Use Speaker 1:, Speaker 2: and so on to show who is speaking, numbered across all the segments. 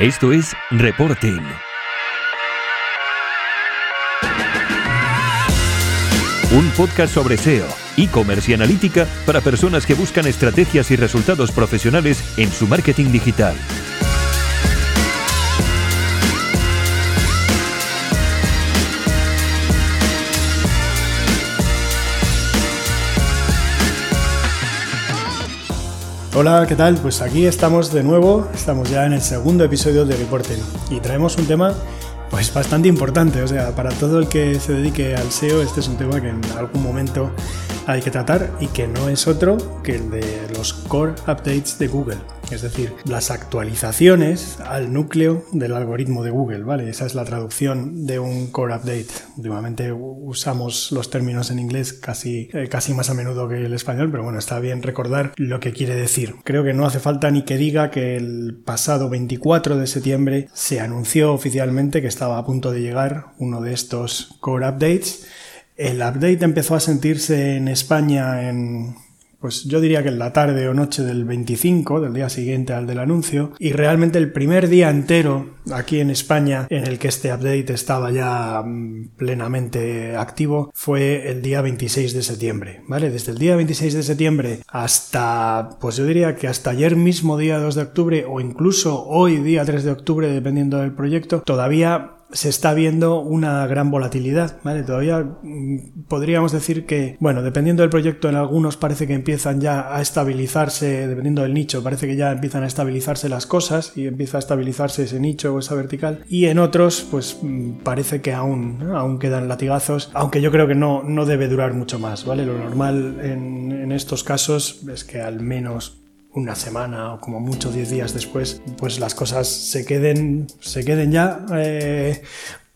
Speaker 1: Esto es Reporting. Un podcast sobre SEO, e-commerce y analítica para personas que buscan estrategias y resultados profesionales en su marketing digital.
Speaker 2: Hola, ¿qué tal? Pues aquí estamos de nuevo, estamos ya en el segundo episodio de Reporting y traemos un tema pues bastante importante, o sea, para todo el que se dedique al SEO este es un tema que en algún momento hay que tratar y que no es otro que el de los core updates de Google es decir, las actualizaciones al núcleo del algoritmo de Google, ¿vale? Esa es la traducción de un core update. Últimamente usamos los términos en inglés casi, eh, casi más a menudo que el español, pero bueno, está bien recordar lo que quiere decir. Creo que no hace falta ni que diga que el pasado 24 de septiembre se anunció oficialmente que estaba a punto de llegar uno de estos core updates. El update empezó a sentirse en España en pues yo diría que en la tarde o noche del 25, del día siguiente al del anuncio, y realmente el primer día entero aquí en España en el que este update estaba ya mm, plenamente activo fue el día 26 de septiembre, ¿vale? Desde el día 26 de septiembre hasta, pues yo diría que hasta ayer mismo día 2 de octubre o incluso hoy día 3 de octubre, dependiendo del proyecto, todavía se está viendo una gran volatilidad, ¿vale? Todavía mm, podríamos decir que, bueno, dependiendo del proyecto, en algunos parece que empiezan ya a estabilizarse, dependiendo del nicho, parece que ya empiezan a estabilizarse las cosas y empieza a estabilizarse ese nicho o esa vertical. Y en otros, pues mm, parece que aún, aún quedan latigazos, aunque yo creo que no, no debe durar mucho más, ¿vale? Lo normal en, en estos casos es que al menos una semana o como mucho 10 días después, pues las cosas se queden, se queden ya eh,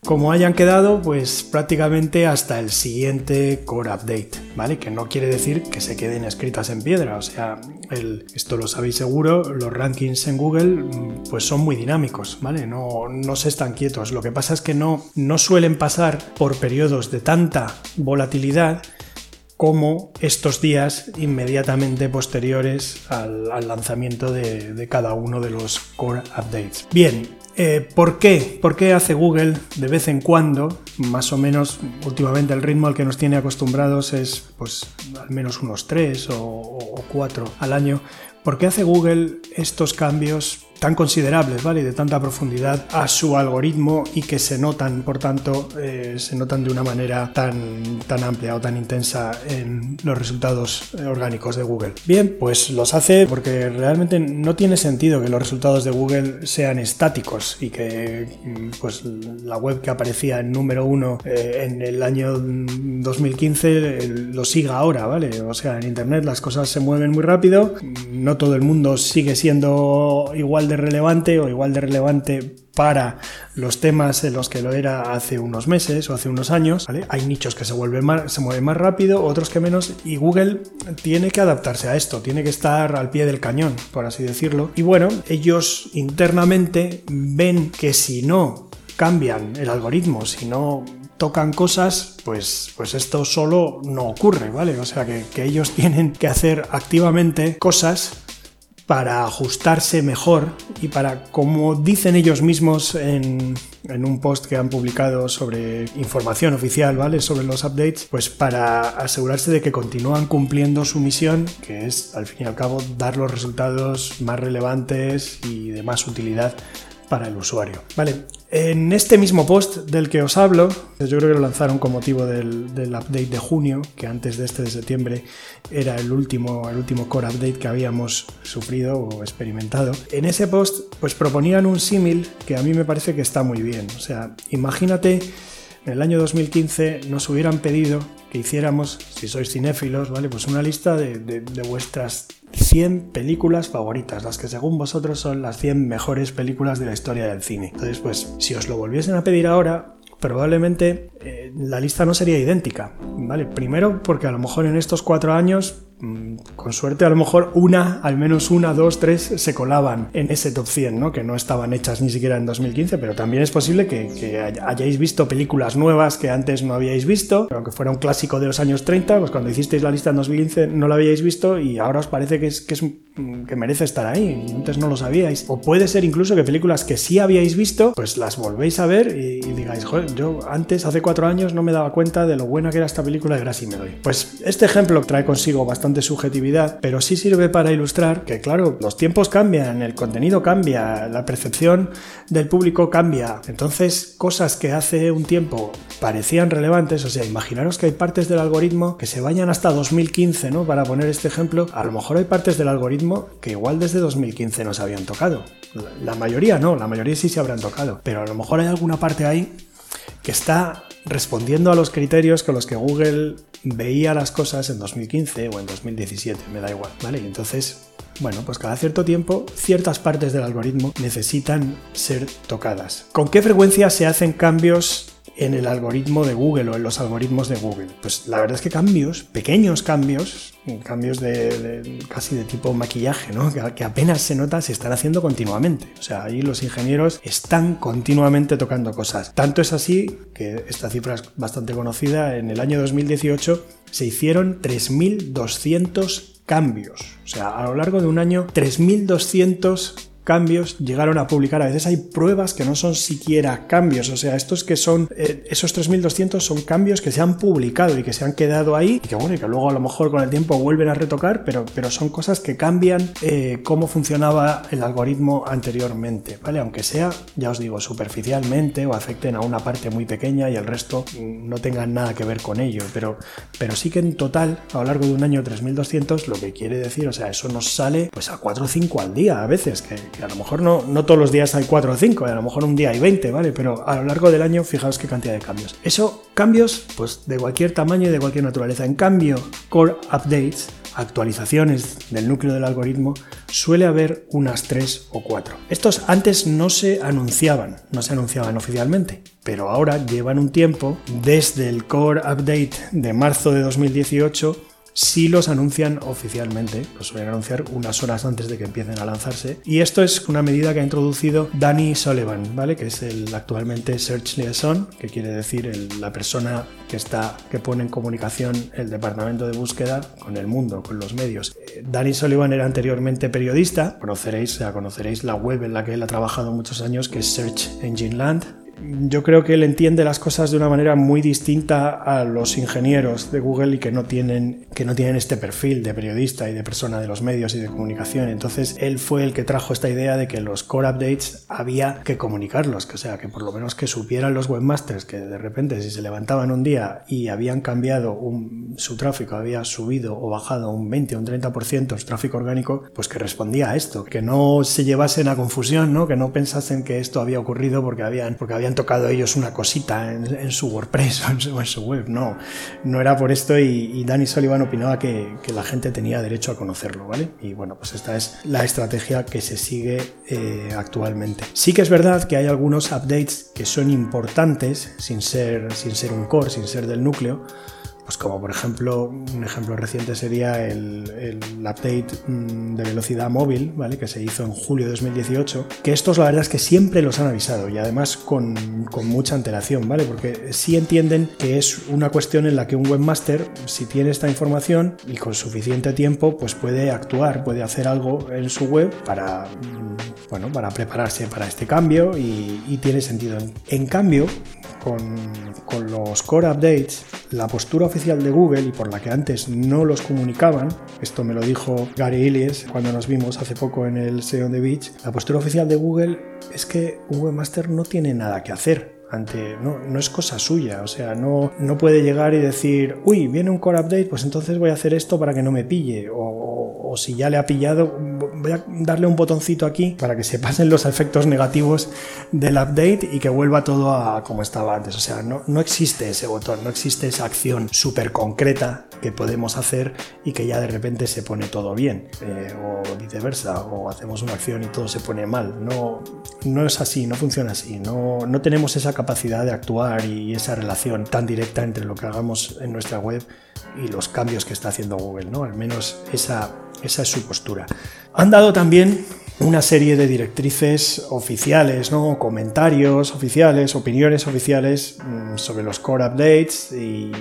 Speaker 2: como hayan quedado, pues prácticamente hasta el siguiente core update, ¿vale? Que no quiere decir que se queden escritas en piedra, o sea, el, esto lo sabéis seguro, los rankings en Google pues son muy dinámicos, ¿vale? No, no se están quietos. Lo que pasa es que no, no suelen pasar por periodos de tanta volatilidad como estos días inmediatamente posteriores al, lanzamiento de, cada uno de los core updates. Bien, eh, ¿por qué? ¿Por qué hace Google de vez en cuando, más o menos últimamente el ritmo al que nos tiene acostumbrados es pues al menos unos 3 o, o 4 al año? ¿Por qué hace Google estos cambios tan considerables, ¿vale? de tanta profundidad a su algoritmo y que se notan, por tanto, eh, se notan de una manera tan, tan amplia o tan intensa en los resultados eh, orgánicos de Google. Bien, pues los hace porque realmente no tiene sentido que los resultados de Google sean estáticos y que mm, pues la web que aparecía en número uno eh, en el año 2015 lo siga ahora, ¿vale? O sea, en Internet las cosas se mueven muy rápido, no todo el mundo sigue siendo igual de relevante o igual de relevante para los temas en los que lo era hace unos meses o hace unos años. Hay nichos que se, vuelven más, se mueven más rápido, otros que menos, y Google tiene que adaptarse a esto, tiene que estar al pie del cañón, por así decirlo. Y bueno, ellos internamente ven que si no cambian el algoritmo, si no tocan cosas, pues, pues esto solo no ocurre, ¿vale? O sea que, que ellos tienen que hacer activamente cosas para ajustarse mejor y para, como dicen ellos mismos en, un post que han publicado sobre información oficial, ¿vale? Sobre los updates, pues para asegurarse de que continúan cumpliendo su misión, que es al fin y al cabo dar los resultados más relevantes y de más utilidad para el usuario. Vale, en este mismo post del que os hablo, yo creo que lo lanzaron con motivo del, update de junio, que antes de este de septiembre era el último, el último core update que habíamos sufrido o experimentado. En ese post, pues proponían un símil que a mí me parece que está muy bien. O sea, imagínate en el año 2015 nos hubieran pedido que hiciéramos, si sois cinéfilos, ¿vale? Pues una lista de, vuestras 100 películas favoritas, las que según vosotros son las 100 mejores películas de la historia del cine. Entonces, pues, si os lo volviesen a pedir ahora, probablemente eh, la lista no sería idéntica, ¿vale? Primero porque a lo mejor en estos cuatro años con suerte a lo mejor una, al menos una, dos, tres se colaban en ese top 100, ¿no? Que no estaban hechas ni siquiera en 2015, pero también es posible que, que hayáis visto películas nuevas que antes no habíais visto, aunque fuera un clásico de los años 30, pues cuando hicisteis la lista en 2015 no la habíais visto y ahora os parece que, es, que, es, que merece estar ahí, antes no lo sabíais. O puede ser incluso que películas que sí habíais visto, pues las volvéis a ver y, digáis, joder, yo antes, hace cuatro años, no me daba cuenta de lo buena que era esta película y ahora sí me doy. Pues este ejemplo trae consigo bastante subjetividad, pero sí sirve para ilustrar que, claro, los tiempos cambian, el contenido cambia, la percepción del público cambia. Entonces, cosas que hace un tiempo parecían relevantes, o sea, imaginaros que hay partes del algoritmo que se vayan hasta 2015, ¿no? Para poner este ejemplo, a lo mejor hay partes del algoritmo que igual desde 2015 no se habían tocado. La mayoría no, la mayoría sí se habrán tocado, pero a lo mejor hay alguna parte ahí que está respondiendo a los criterios con los que Google veía las cosas en 2015 o en 2017, me da igual, ¿vale? Y entonces, bueno, pues cada cierto tiempo ciertas partes del algoritmo necesitan ser tocadas. ¿Con qué frecuencia se hacen cambios en el algoritmo de Google o en los algoritmos de Google? Pues la verdad es que cambios, pequeños cambios, cambios de, casi de tipo maquillaje, ¿no? Que, apenas se nota, se están haciendo continuamente. O sea, ahí los ingenieros están continuamente tocando cosas. Tanto es así que esta cifra es bastante conocida. En el año 2018 se hicieron 3.200 cambios. O sea, a lo largo de un año, 3.200 cambios llegaron a publicar. A veces hay pruebas que no son siquiera cambios. O sea, estos que son, eh, esos 3200 son cambios que se han publicado y que se han quedado ahí y que bueno, y que luego a lo mejor con el tiempo vuelven a retocar, pero, pero son cosas que cambian eh, cómo funcionaba el algoritmo anteriormente, ¿vale? Aunque sea, ya os digo, superficialmente o afecten a una parte muy pequeña y el resto no tengan nada que ver con ello, pero, pero sí que en total, a lo largo de un año 3200, lo que quiere decir, o sea, eso nos sale pues a 4 o 5 al día a veces, que, a lo mejor no, no todos los días hay 4 o 5, a lo mejor un día hay 20, ¿vale? Pero a lo largo del año, fijaos qué cantidad de cambios. Eso, cambios, pues de cualquier tamaño y de cualquier naturaleza. En cambio, core updates, actualizaciones del núcleo del algoritmo, suele haber unas 3 o 4. Estos antes no se anunciaban, no se anunciaban oficialmente, pero ahora llevan un tiempo desde el core update de marzo de 2018 si los anuncian oficialmente, los suelen anunciar unas horas antes de que empiecen a lanzarse. Y esto es una medida que ha introducido Danny Sullivan, ¿vale? Que es el actualmente Search Liaison, que quiere decir la persona que está, que pone en comunicación el departamento de búsqueda con el mundo, con los medios. Eh, Danny Sullivan era anteriormente periodista, conoceréis, o conoceréis la web en la que él ha trabajado muchos años, que es Search Engine Land, yo creo que él entiende las cosas de una manera muy distinta a los ingenieros de Google y que no tienen, que no tienen este perfil de periodista y de persona de los medios y de comunicación. Entonces él fue el que trajo esta idea de que los core updates había que comunicarlos, que sea, que por lo menos que supieran los webmasters que de repente si se levantaban un día y habían cambiado su tráfico, había subido o bajado un 20 o un 30% su tráfico orgánico, pues que respondía a esto, que no se llevasen a confusión, ¿no? que no pensasen que esto había ocurrido porque habían, porque habían habían tocado ellos una cosita en, su WordPress o en su, web. No, no era por esto y, Danny Sullivan opinaba que, la gente tenía derecho a conocerlo, ¿vale? Y bueno, pues esta es la estrategia que se sigue eh, actualmente. Sí que es verdad que hay algunos updates que son importantes sin ser, sin ser un core, sin ser del núcleo, pues como por ejemplo, un ejemplo reciente sería el, update mm, de velocidad móvil, ¿vale? Que se hizo en julio de 2018, que estos la verdad es que siempre los han avisado y además con, con mucha antelación, ¿vale? Porque sí entienden que es una cuestión en la que un webmaster, si tiene esta información y con suficiente tiempo, pues puede actuar, puede hacer algo en su web para, mm, bueno, para prepararse para este cambio y, y tiene sentido. En cambio, con, los core updates, la postura oficial de Google y por la que antes no los comunicaban, esto me lo dijo Gary Illies cuando nos vimos hace poco en el SEO the Beach, la postura oficial de Google es que un webmaster no tiene nada que hacer. Ante, no, no es cosa suya, o sea, no, no puede llegar y decir, uy, viene un core update, pues entonces voy a hacer esto para que no me pille, o, o si ya le ha pillado, voy a darle un botoncito aquí para que se pasen los efectos negativos del update y que vuelva todo a como estaba antes. O sea, no, no existe ese botón, no existe esa acción súper concreta que podemos hacer y que ya de repente se pone todo bien, eh, o viceversa, o hacemos una acción y todo se pone mal. No, no es así, no funciona así, no, no tenemos esa capacidad de actuar y esa relación tan directa entre lo que hagamos en nuestra web y los cambios que está haciendo Google, ¿no? Al menos esa, esa es su postura. Han dado también una serie de directrices oficiales, ¿no? comentarios oficiales, opiniones oficiales mm, sobre los core updates y,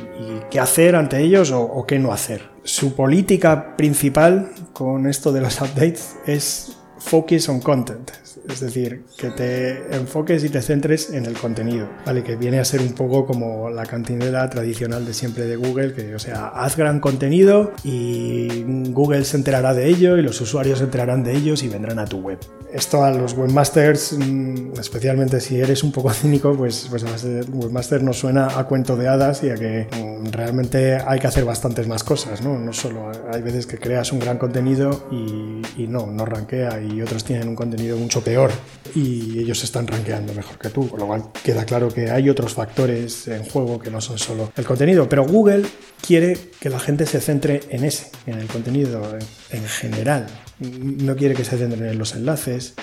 Speaker 2: qué hacer ante ellos o, o, qué no hacer. Su política principal con esto de los updates es focus on content, es decir, que te enfoques y te centres en el contenido, ¿vale? Que viene a ser un poco como la cantinela tradicional de siempre de Google, que, o sea, haz gran contenido y Google se enterará de ello y los usuarios se enterarán de ellos y vendrán a tu web. Esto a los webmasters, mm, especialmente si eres un poco cínico, pues, pues webmaster nos suena a cuento de hadas y a que mm, realmente hay que hacer bastantes más cosas, ¿no? No solo hay veces que creas un gran contenido y, y no, no rankea y otros tienen un contenido mucho peor y ellos están rankeando mejor que tú, con lo cual queda claro que hay otros factores en juego que no son solo el contenido, pero Google quiere que la gente se centre en ese, en el contenido en general, no quiere que se centren en los enlaces,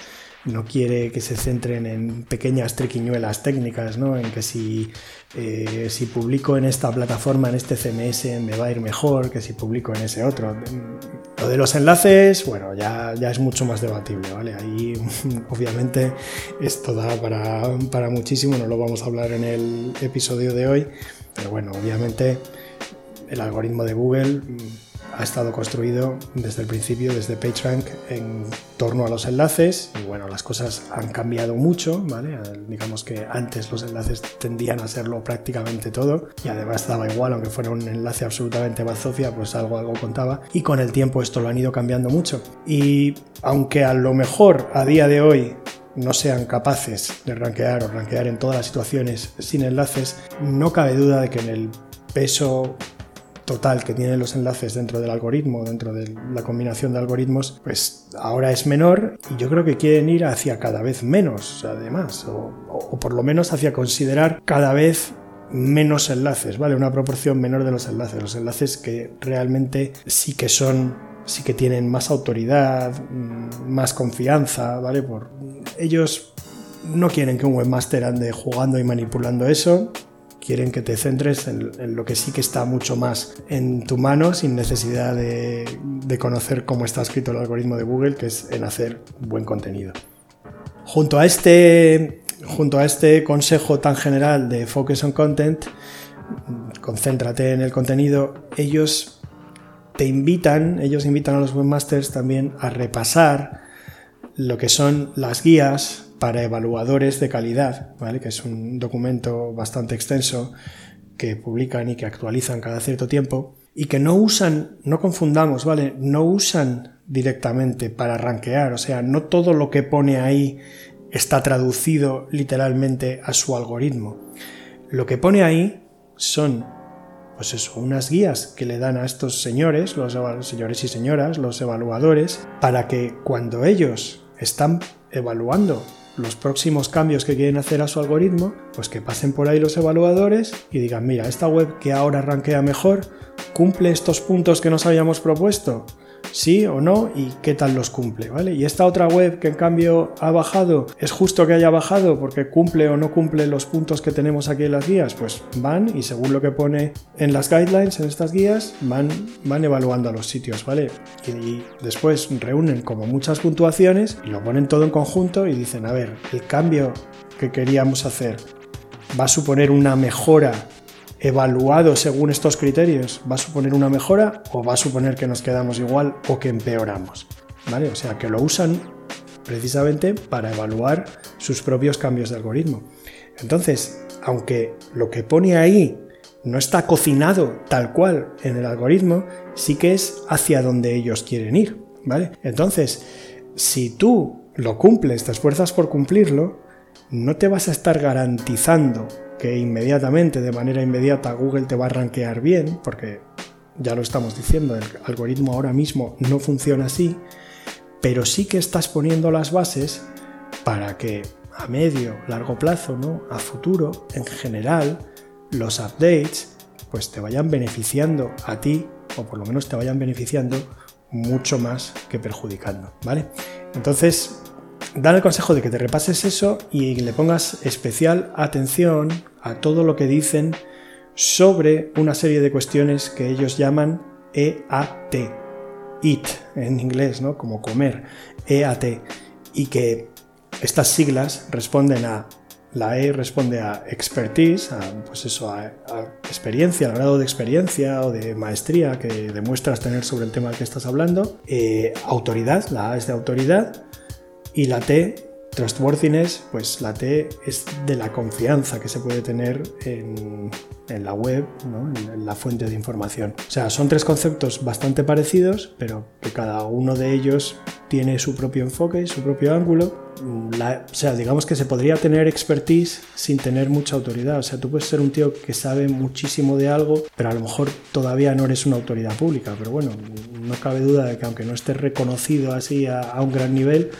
Speaker 2: no quiere que se centren en pequeñas triquiñuelas técnicas, ¿no? En que si, eh, si publico en esta plataforma, en este CMS, me va a ir mejor que si publico en ese otro. Lo de los enlaces, bueno, ya, ya es mucho más debatible, ¿vale? Ahí obviamente esto da para, para muchísimo, no lo vamos a hablar en el episodio de hoy, pero bueno, obviamente el algoritmo de Google ha estado construido desde el principio, desde PageRank, en torno a los enlaces. Y bueno, las cosas han cambiado mucho, ¿vale? Digamos que antes los enlaces tendían a serlo prácticamente todo y además daba igual, aunque fuera un enlace absolutamente bazofia, pues algo, algo contaba. Y con el tiempo esto lo han ido cambiando mucho. Y aunque a lo mejor a día de hoy no sean capaces de rankear o rankear en todas las situaciones sin enlaces, no cabe duda de que en el peso total que tienen los enlaces dentro del algoritmo, dentro de la combinación de algoritmos, pues ahora es menor y yo creo que quieren ir hacia cada vez menos, además, o, por lo menos hacia considerar cada vez menos enlaces, ¿vale? Una proporción menor de los enlaces, los enlaces que realmente sí que son, sí que tienen más autoridad, mm, más confianza, ¿vale? Por, ellos no quieren que un webmaster ande jugando y manipulando eso, quieren que te centres en, lo que sí que está mucho más en tu mano sin necesidad de, conocer cómo está escrito el algoritmo de Google, que es en hacer buen contenido. Junto a este, junto a este consejo tan general de Focus on Content, concéntrate en el contenido, ellos te invitan, ellos invitan a los webmasters también a repasar lo que son las guías para evaluadores de calidad, ¿vale? que es un documento bastante extenso que publican y que actualizan cada cierto tiempo y que no usan, no confundamos, ¿vale? No usan directamente para rankear, o sea, no todo lo que pone ahí está traducido literalmente a su algoritmo. Lo que pone ahí son pues eso, unas guías que le dan a estos señores, los señores y señoras, los evaluadores, para que cuando ellos están evaluando los próximos cambios que quieren hacer a su algoritmo, pues que pasen por ahí los evaluadores y digan, mira, esta web que ahora rankea mejor, cumple estos puntos que nos habíamos propuesto sí o no y qué tal los cumple, ¿vale? Y esta otra web que en cambio ha bajado, ¿es justo que haya bajado porque cumple o no cumple los puntos que tenemos aquí en las guías? Pues van y según lo que pone en las guidelines, en estas guías, van, van evaluando a los sitios, ¿vale? Y, después reúnen como muchas puntuaciones y lo ponen todo en conjunto y dicen, a ver, el cambio que queríamos hacer va a suponer una mejora evaluado según estos criterios, ¿va a suponer una mejora o va a suponer que nos quedamos igual o que empeoramos? ¿Vale? O sea, que lo usan precisamente para evaluar sus propios cambios de algoritmo. Entonces, aunque lo que pone ahí no está cocinado tal cual en el algoritmo, sí que es hacia donde ellos quieren ir, ¿vale? Entonces, si tú lo cumples, te esfuerzas por cumplirlo, no te vas a estar garantizando que inmediatamente, de manera inmediata, Google te va a rankear bien, porque ya lo estamos diciendo, el algoritmo ahora mismo no funciona así, pero sí que estás poniendo las bases para que a medio, largo plazo, ¿no? a futuro, en general, los updates pues te vayan beneficiando a ti, o por lo menos te vayan beneficiando mucho más que perjudicando, ¿vale? Entonces, dan el consejo de que te repases eso y le pongas especial atención a todo lo que dicen sobre una serie de cuestiones que ellos llaman EAT, eat en inglés, ¿no? Como comer, EAT, y que estas siglas responden a la E responde a expertise, a, pues eso, a, experiencia, al grado de experiencia o de maestría que demuestras tener sobre el tema que estás hablando. Eh, autoridad, la A es de autoridad. Y la T Trustworthiness, pues la T es de la confianza que se puede tener en, la web, en la fuente de información. O sea, son tres conceptos bastante parecidos, pero que cada uno de ellos tiene su propio enfoque, su propio ángulo. o sea, digamos que se podría tener expertise sin tener mucha autoridad. O sea, tú puedes ser un tío que sabe muchísimo de algo, pero a lo mejor todavía no eres una autoridad pública. Pero bueno, no cabe duda de que aunque no estés reconocido así a un gran nivel,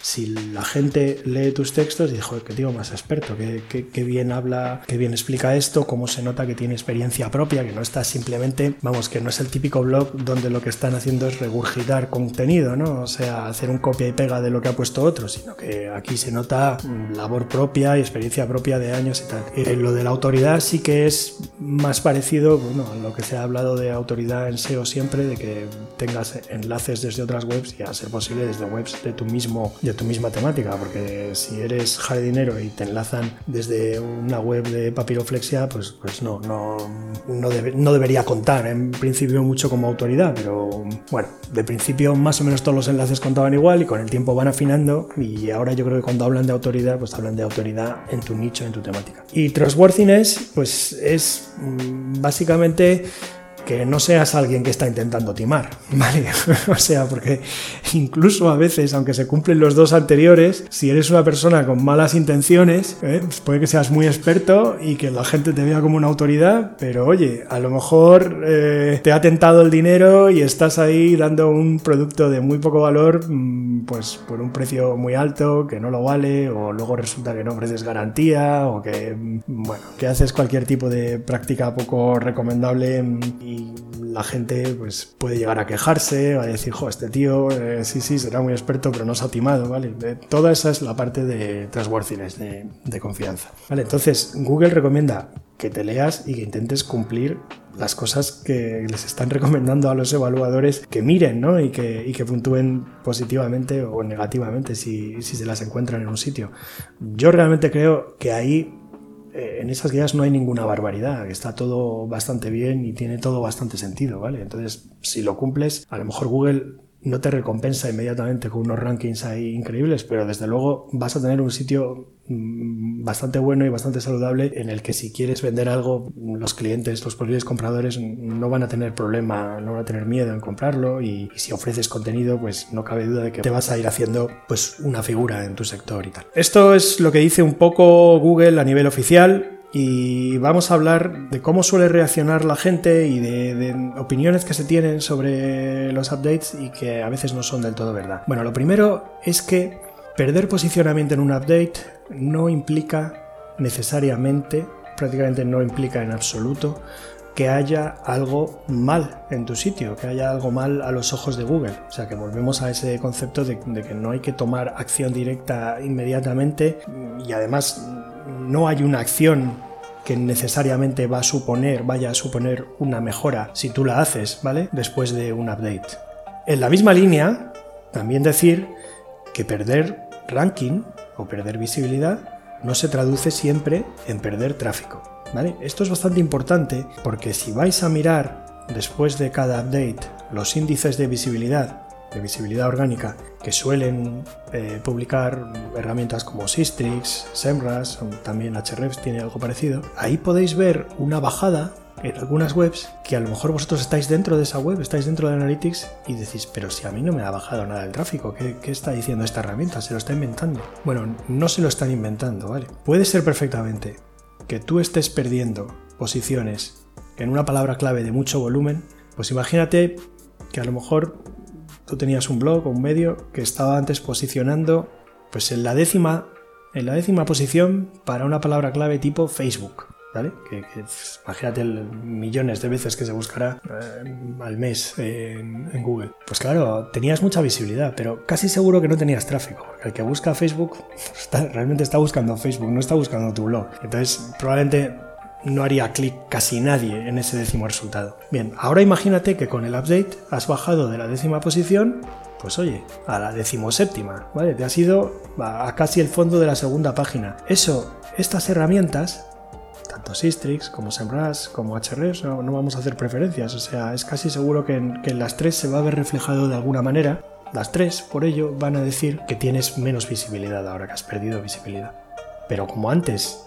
Speaker 2: si la gente lee tus textos y dice, joder, qué tío más experto, qué, bien habla, qué bien explica esto, cómo se nota que tiene experiencia propia, que no está simplemente, vamos, que no es el típico blog donde lo que están haciendo es regurgitar contenido, ¿no? O sea, hacer un copia y pega de lo que ha puesto otro, sino que aquí se nota labor propia y experiencia propia de años y tal. Eh, lo de la autoridad sí que es más parecido, bueno, a lo que se ha hablado de autoridad en SEO siempre, de que tengas enlaces desde otras webs y a ser posible desde webs de tu mismo, tu misma temática, porque si eres jardinero y te enlazan desde una web de papiroflexia, pues, pues no, no, no, no debería contar en principio mucho como autoridad, pero bueno, de principio más o menos todos los enlaces contaban igual y con el tiempo van afinando y ahora yo creo que cuando hablan de autoridad, pues hablan de autoridad en tu nicho, en tu temática. Y trustworthiness, pues es mm, básicamente que no seas alguien que está intentando timar, ¿vale? o sea, porque incluso a veces, aunque se cumplen los dos anteriores, si eres una persona con malas intenciones, ¿eh? pues puede que seas muy experto y que la gente te vea como una autoridad, pero oye, a lo mejor eh, te ha tentado el dinero y estás ahí dando un producto de muy poco valor, mm, pues por un precio muy alto, que no lo vale, o luego resulta que no ofreces garantía, o que, mm, bueno, que haces cualquier tipo de práctica poco recomendable mm, la gente pues, puede llegar a quejarse, a decir, jo, este tío, eh, sí, sí, será muy experto, pero no se ha timado, ¿vale? toda esa es la parte de trustworthiness, de, de confianza. Vale, entonces Google recomienda que te leas y que intentes cumplir las cosas que les están recomendando a los evaluadores que miren ¿no? y, que, y que puntúen positivamente o negativamente si, si se las encuentran en un sitio. Yo realmente creo que ahí eh, en esas guías no hay ninguna barbaridad, está todo bastante bien y tiene todo bastante sentido, ¿vale? Entonces, si lo cumples, a lo mejor Google no te recompensa inmediatamente con unos rankings ahí increíbles, pero desde luego vas a tener un sitio mm, bastante bueno y bastante saludable en el que si quieres vender algo, los clientes, los posibles compradores no van a tener problema, no van a tener miedo en comprarlo y, si ofreces contenido, pues no cabe duda de que te vas a ir haciendo pues una figura en tu sector y tal. Esto es lo que dice un poco Google a nivel oficial y vamos a hablar de cómo suele reaccionar la gente y de, opiniones que se tienen sobre los updates y que a veces no son del todo verdad. Bueno, lo primero es que perder posicionamiento en un update no implica necesariamente, prácticamente no implica en absoluto, que haya algo mal en tu sitio, que haya algo mal a los ojos de Google. O sea, que volvemos a ese concepto de, que no hay que tomar acción directa inmediatamente y además no hay una acción que necesariamente va a suponer, vaya a suponer una mejora si tú la haces, ¿vale? Después de un update. En la misma línea, también decir que perder ranking o perder visibilidad no se traduce siempre en perder tráfico, Esto es bastante importante porque si vais a mirar después de cada update los índices de visibilidad de visibilidad orgánica que suelen eh, publicar herramientas como Sistrix, Semrush, también Ahrefs tiene algo parecido, ahí podéis ver una bajada en algunas webs que a lo mejor vosotros estáis dentro de esa web, estáis dentro de Analytics y decís, pero si a mí no me ha bajado nada el tráfico, ¿qué, ¿qué, está diciendo esta herramienta? Se lo está inventando. Bueno, no se lo están inventando, ¿vale? Puede ser perfectamente que tú estés perdiendo posiciones en una palabra clave de mucho volumen Pues imagínate que a lo mejor tú tenías un blog o un medio que estaba antes posicionando pues en la décima en la décima posición para una palabra clave tipo Facebook. ¿Vale? Que, imagínate millones de veces que se buscará eh, al mes en, Google. Pues claro, tenías mucha visibilidad, pero casi seguro que no tenías tráfico, el que busca Facebook realmente está buscando Facebook, no está buscando tu blog. Entonces, probablemente no haría clic casi nadie en ese décimo resultado. Bien, ahora imagínate que con el update has bajado de la décima posición, pues oye, a la decimoséptima, ¿vale? Te has ido a casi el fondo de la segunda página. Eso, estas herramientas, tanto como SEMrush como HRS, no, vamos a hacer preferencias, o sea, es casi seguro que en, que en las tres se va a ver reflejado de alguna manera. Las tres, por ello, van a decir que tienes menos visibilidad ahora que has perdido visibilidad. Pero como antes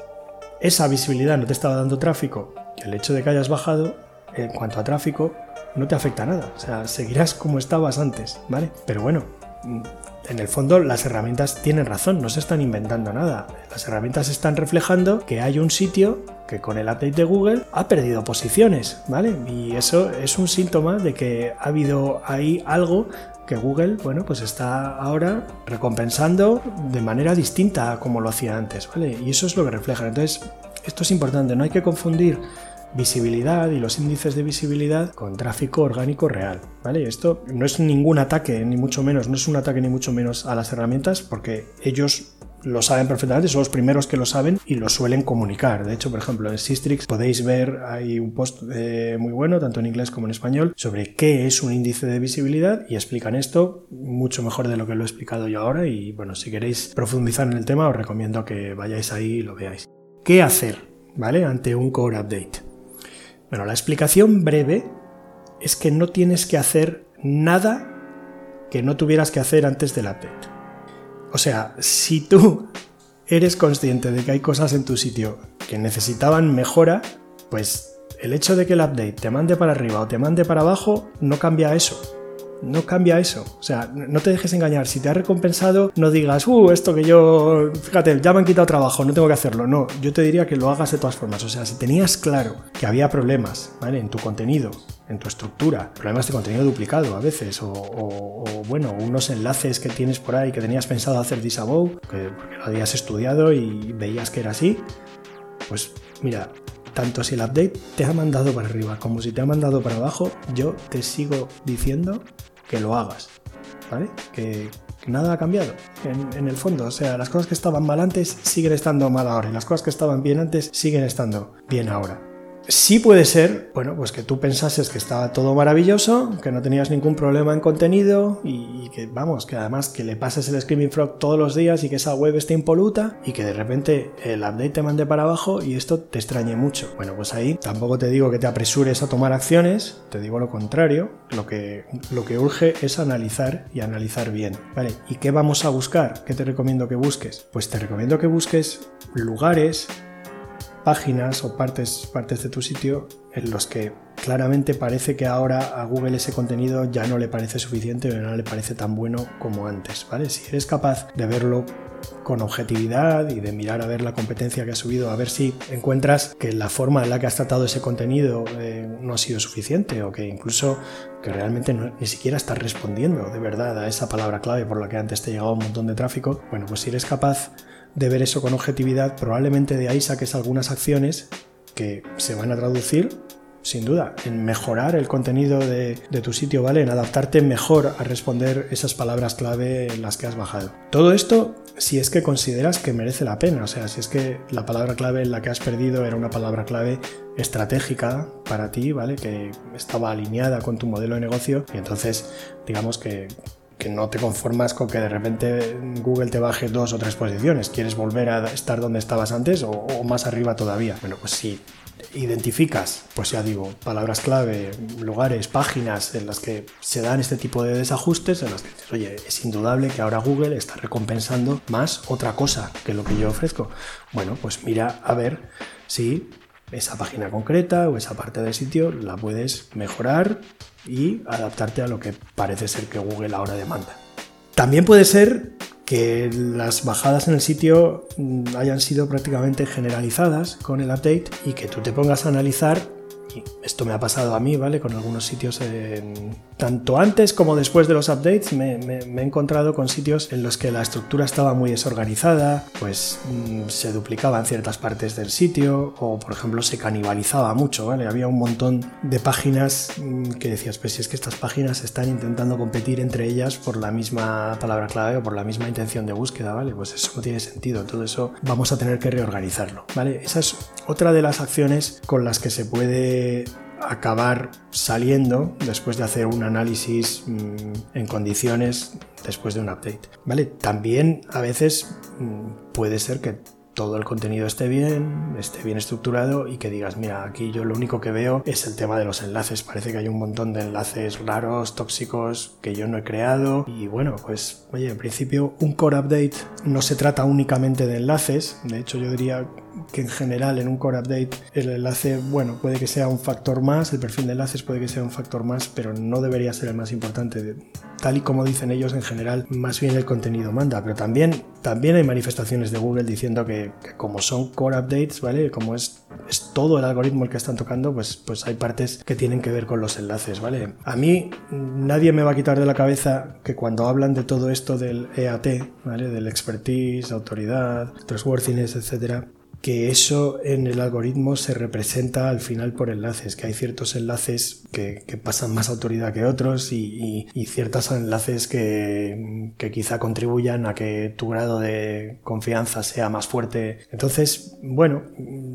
Speaker 2: esa visibilidad no te estaba dando tráfico, el hecho de que hayas bajado, en cuanto a tráfico, no te afecta nada. O sea, seguirás como estabas antes, ¿vale? Pero bueno, en el fondo las herramientas tienen razón, no se están inventando nada. Las herramientas están reflejando que hay un sitio que con el update de Google ha perdido posiciones, ¿vale? Y eso es un síntoma de que ha habido ahí algo que Google, bueno, pues está ahora recompensando de manera distinta a como lo hacía antes, ¿vale? Y eso es lo que refleja. Entonces, esto es importante, no hay que confundir visibilidad y los índices de visibilidad con tráfico orgánico real, ¿vale? Esto no es ningún ataque, ni mucho menos, no es un ataque ni mucho menos a las herramientas, porque ellos lo saben perfectamente, son los primeros que lo saben y lo suelen comunicar. De hecho, por ejemplo, en Sistrix podéis ver, hay un post eh, muy bueno, tanto en inglés como en español, sobre qué es un índice de visibilidad y explican esto mucho mejor de lo que lo he explicado yo ahora y bueno, si queréis profundizar en el tema os recomiendo que vayáis ahí y lo veáis. ¿Qué hacer, vale, ante un core update? Bueno, la explicación breve es que no tienes que hacer nada que no tuvieras que hacer antes del update. O sea, si tú eres consciente de que hay cosas en tu sitio que necesitaban mejora, pues el hecho de que el update te mande para arriba o te mande para abajo no cambia eso no cambia eso. O sea, no te dejes engañar. Si te ha recompensado, no digas, uh, esto que yo, fíjate, ya me han quitado trabajo, no tengo que hacerlo. No, yo te diría que lo hagas de todas formas. O sea, si tenías claro que había problemas, ¿vale? En tu contenido, en tu estructura, problemas de contenido duplicado a veces, o, bueno, unos enlaces que tienes por ahí que tenías pensado hacer disavow, que, porque lo habías estudiado y veías que era así, pues mira, tanto si el update te ha mandado para arriba como si te ha mandado para abajo, yo te sigo diciendo que lo hagas, ¿vale? Que, nada ha cambiado en, el fondo. O sea, las cosas que estaban mal antes siguen estando mal ahora y las cosas que estaban bien antes siguen estando bien ahora. Sí puede ser, bueno, pues que tú pensases que estaba todo maravilloso, que no tenías ningún problema en contenido y, que, vamos, que además que le pases el Screaming Frog todos los días y que esa web esté impoluta y que de repente el update te mande para abajo y esto te extrañe mucho. Bueno, pues ahí tampoco te digo que te apresures a tomar acciones, te digo lo contrario, lo que, lo que urge es analizar y analizar bien. Vale, ¿y qué vamos a buscar? ¿Qué te recomiendo que busques? Pues te recomiendo que busques lugares páginas o partes, partes de tu sitio en los que claramente parece que ahora a Google ese contenido ya no le parece suficiente o no le parece tan bueno como antes, ¿vale? Si eres capaz de verlo con objetividad y de mirar a ver la competencia que ha subido, a ver si encuentras que la forma en la que has tratado ese contenido eh, no ha sido suficiente o que incluso que realmente ni siquiera estás respondiendo de verdad a esa palabra clave por la que antes te llegaba un montón de tráfico, bueno, pues si eres capaz de ver eso con objetividad, probablemente de ahí saques algunas acciones que se van a traducir, sin duda, en mejorar el contenido de, tu sitio, ¿vale? En adaptarte mejor a responder esas palabras clave en las que has bajado. Todo esto si es que consideras que merece la pena, o sea, si es que la palabra clave en la que has perdido era una palabra clave estratégica para ti, ¿vale? Que estaba alineada con tu modelo de negocio y entonces digamos que que no te conformas con que de repente Google te baje dos o tres posiciones. ¿Quieres volver a estar donde estabas antes o, más arriba todavía? Bueno, pues si identificas, pues ya digo, palabras clave, lugares, páginas en las que se dan este tipo de desajustes, en las que dices, oye, es indudable que ahora Google está recompensando más otra cosa que lo que yo ofrezco. Bueno, pues mira a ver si esa página concreta o esa parte del sitio la puedes mejorar y adaptarte a lo que parece ser que Google ahora demanda. También puede ser que las bajadas en el sitio mm, hayan sido prácticamente generalizadas con el update y que tú te pongas a analizar esto me ha pasado a mí, ¿vale? Con algunos sitios, tanto antes como después de los updates, me, he encontrado con sitios en los que la estructura estaba muy desorganizada, pues mm, se duplicaban ciertas partes del sitio, o por ejemplo se canibalizaba mucho, ¿vale? Había un montón de páginas mm, que decías, pues si es que estas páginas están intentando competir entre ellas por la misma palabra clave o por la misma intención de búsqueda, ¿vale? Pues eso no tiene sentido, todo eso vamos a tener que reorganizarlo, ¿vale? Esa es otra de las acciones con las que se puede acabar saliendo después de hacer un análisis mm, en condiciones después de un update. ¿Vale? También a veces mm, puede ser que todo el contenido esté bien, esté bien estructurado y que digas, mira, aquí yo lo único que veo es el tema de los enlaces. Parece que hay un montón de enlaces raros, tóxicos, que yo no he creado. Y bueno, pues, oye, en principio un core update no se trata únicamente de enlaces. De hecho, yo diría que en general en un core update el enlace, bueno, puede que sea un factor más, el perfil de enlaces puede que sea un factor más, pero no debería ser el más importante. Tal y como dicen ellos, en general, más bien el contenido manda, pero también, también hay manifestaciones de Google diciendo que, como son core updates, ¿vale? Como es, es todo el algoritmo el que están tocando, pues, pues hay partes que tienen que ver con los enlaces, ¿vale? A mí nadie me va a quitar de la cabeza que cuando hablan de todo esto del EAT, ¿vale? Del expertise, autoridad, trustworthiness, etcétera, que eso en el algoritmo se representa al final por enlaces, que hay ciertos enlaces que, pasan más autoridad que otros y, ciertos enlaces que, quizá contribuyan a que tu grado de confianza sea más fuerte. Entonces, bueno,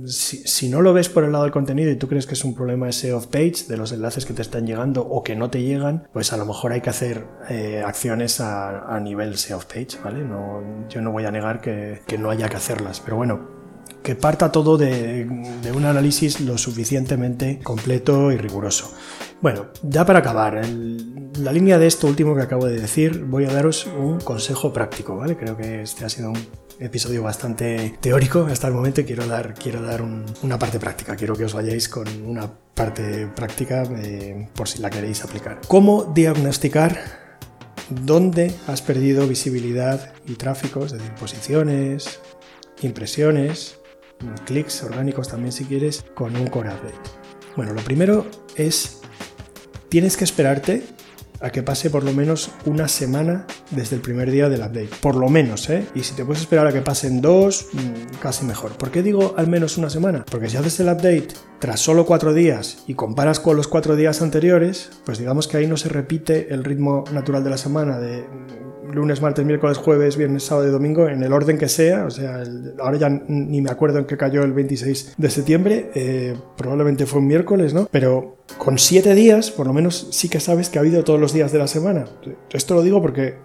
Speaker 2: si, no lo ves por el lado del contenido y tú crees que es un problema ese off-page, de los enlaces que te están llegando o que no te llegan, pues a lo mejor hay que hacer eh, acciones a, nivel SEO off-page, ¿vale? No, yo no voy a negar que, que no haya que hacerlas, pero bueno, que parta todo de, un análisis lo suficientemente completo y riguroso. Bueno, ya para acabar, en la línea de esto último que acabo de decir, voy a daros un consejo práctico, ¿vale? Creo que este ha sido un episodio bastante teórico hasta el momento y quiero dar, quiero dar una parte práctica, quiero que os vayáis con una parte práctica eh, por si la queréis aplicar. ¿Cómo diagnosticar dónde has perdido visibilidad y tráfico, es decir, posiciones, impresiones, clics orgánicos también si quieres, con un core update. Bueno, lo primero es, tienes que esperarte a que pase por lo menos una semana desde el primer día del update. Por lo menos, ¿eh? Y si te puedes esperar a que pasen dos, mm, casi mejor. ¿Por qué digo al menos una semana? Porque si haces el update tras solo cuatro días y comparas con los cuatro días anteriores, pues digamos que ahí no se repite el ritmo natural de la semana de lunes, martes, miércoles, jueves, viernes, sábado y domingo, en el orden que sea. O sea, ahora ya ni me acuerdo en qué cayó el 26 de septiembre. Eh, probablemente fue un miércoles, ¿no? Pero con siete días, por lo menos sí que sabes que ha habido todos los días de la semana. Esto lo digo porque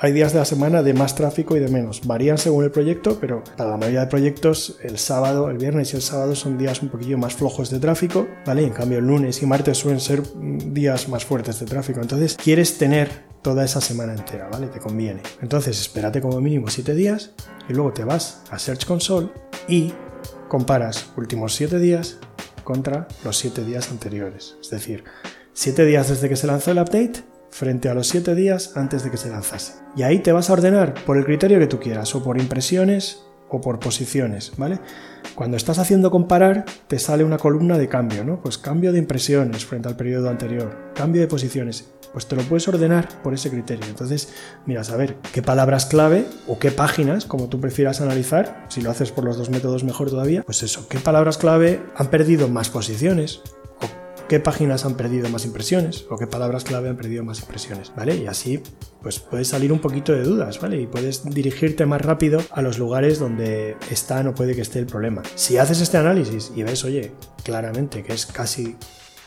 Speaker 2: hay días de la semana de más tráfico y de menos. Varían según el proyecto, pero para la mayoría de proyectos el sábado, el viernes y el sábado son días un poquillo más flojos de tráfico, ¿vale? En cambio el lunes y martes suelen ser mm, días más fuertes de tráfico. Entonces quieres tener toda esa semana entera, ¿vale? Te conviene. Entonces espérate como mínimo 7 días y luego te vas a Search Console y comparas últimos 7 días contra los 7 días anteriores. Es decir, 7 días desde que se lanzó el update frente a los 7 días antes de que se lanzase. Y ahí te vas a ordenar por el criterio que tú quieras, o por impresiones o por posiciones, ¿vale? Cuando estás haciendo comparar, te sale una columna de cambio, ¿no? Pues cambio de impresiones frente al periodo anterior, cambio de posiciones. Pues te lo puedes ordenar por ese criterio. Entonces, mira, a ver qué palabras clave o qué páginas, como tú prefieras analizar, si lo haces por los dos métodos mejor todavía, pues eso, qué palabras clave han perdido más posiciones, qué páginas han perdido más impresiones o qué palabras clave han perdido más impresiones, ¿vale? Y así pues puedes salir un poquito de dudas, ¿vale? Y puedes dirigirte más rápido a los lugares donde está o puede que esté el problema. Si haces este análisis y ves, oye, claramente que es casi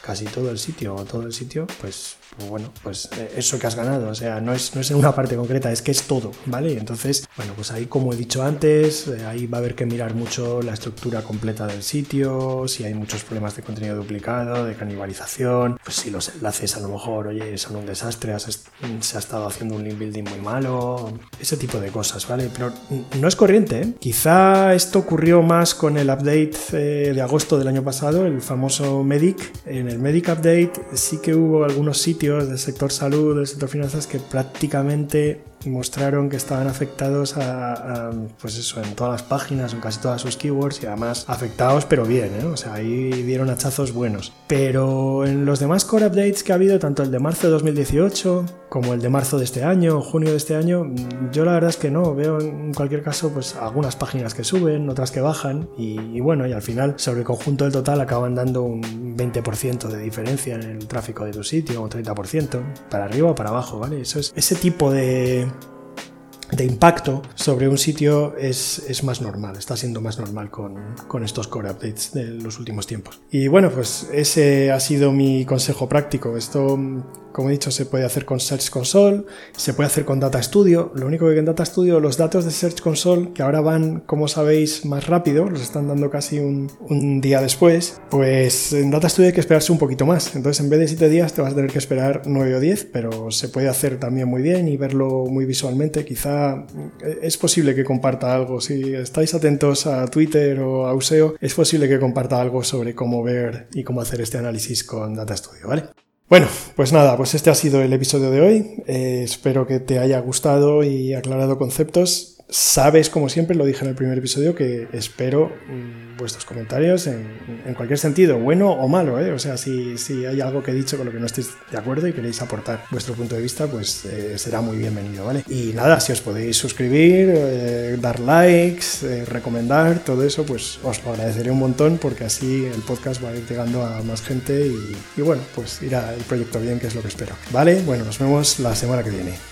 Speaker 2: casi todo el sitio o todo el sitio, pues pues bueno, pues eh, eso que has ganado, o sea, no es, no es en una parte concreta, es que es todo, ¿vale? Entonces, bueno, pues ahí como he dicho antes, eh, ahí va a haber que mirar mucho la estructura completa del sitio, si hay muchos problemas de contenido duplicado, de canibalización, pues si los enlaces a lo mejor, oye, son un desastre, se ha estado haciendo un link building muy malo, ese tipo de cosas, ¿vale? Pero no es corriente, ¿eh? Quizá esto ocurrió más con el update eh, de agosto del año pasado, el famoso Medic. En el Medic Update sí que hubo algunos sitios del sector salud, del sector finanzas que prácticamente mostraron que estaban afectados a, pues eso, en todas las páginas, en casi todas sus keywords y además afectados pero bien, ¿eh? o sea, ahí dieron hachazos buenos. Pero en los demás core updates que ha habido, tanto el de marzo de 2018 como el de marzo de este año, junio de este año, yo la verdad es que no, veo en cualquier caso pues algunas páginas que suben, otras que bajan y, bueno, y al final sobre el conjunto del total acaban dando un 20% de diferencia en el tráfico de tu sitio o 30%, para arriba o para abajo, ¿vale? Eso es ese tipo de impacto sobre un sitio es, es, más normal, está siendo más normal con, con, estos core updates de los últimos tiempos. Y bueno, pues ese ha sido mi consejo práctico. Esto como he dicho, se puede hacer con Search Console, se puede hacer con Data Studio. Lo único que en Data Studio los datos de Search Console, que ahora van, como sabéis, más rápido, los están dando casi un, día después, pues en Data Studio hay que esperarse un poquito más. Entonces, en vez de 7 días, te vas a tener que esperar 9 o 10, pero se puede hacer también muy bien y verlo muy visualmente. Quizá eh, es posible que comparta algo. Si estáis atentos a Twitter o a Useo, es posible que comparta algo sobre cómo ver y cómo hacer este análisis con Data Studio, ¿vale? Bueno, pues nada, pues este ha sido el episodio de hoy. Eh, espero que te haya gustado y aclarado conceptos. Sabes, como siempre, lo dije en el primer episodio, que espero mm, vuestros comentarios en, cualquier sentido, bueno o malo. ¿eh? O sea, si, si, hay algo que he dicho con lo que no estéis de acuerdo y queréis aportar vuestro punto de vista, pues eh, será muy bienvenido, ¿vale? Y nada, si os podéis suscribir, eh, dar likes, recomendar, todo eso, pues os lo agradeceré un montón porque así el podcast va a ir llegando a más gente y bueno, pues irá el proyecto bien, que es lo que espero. ¿Vale? Bueno, nos vemos la semana que viene.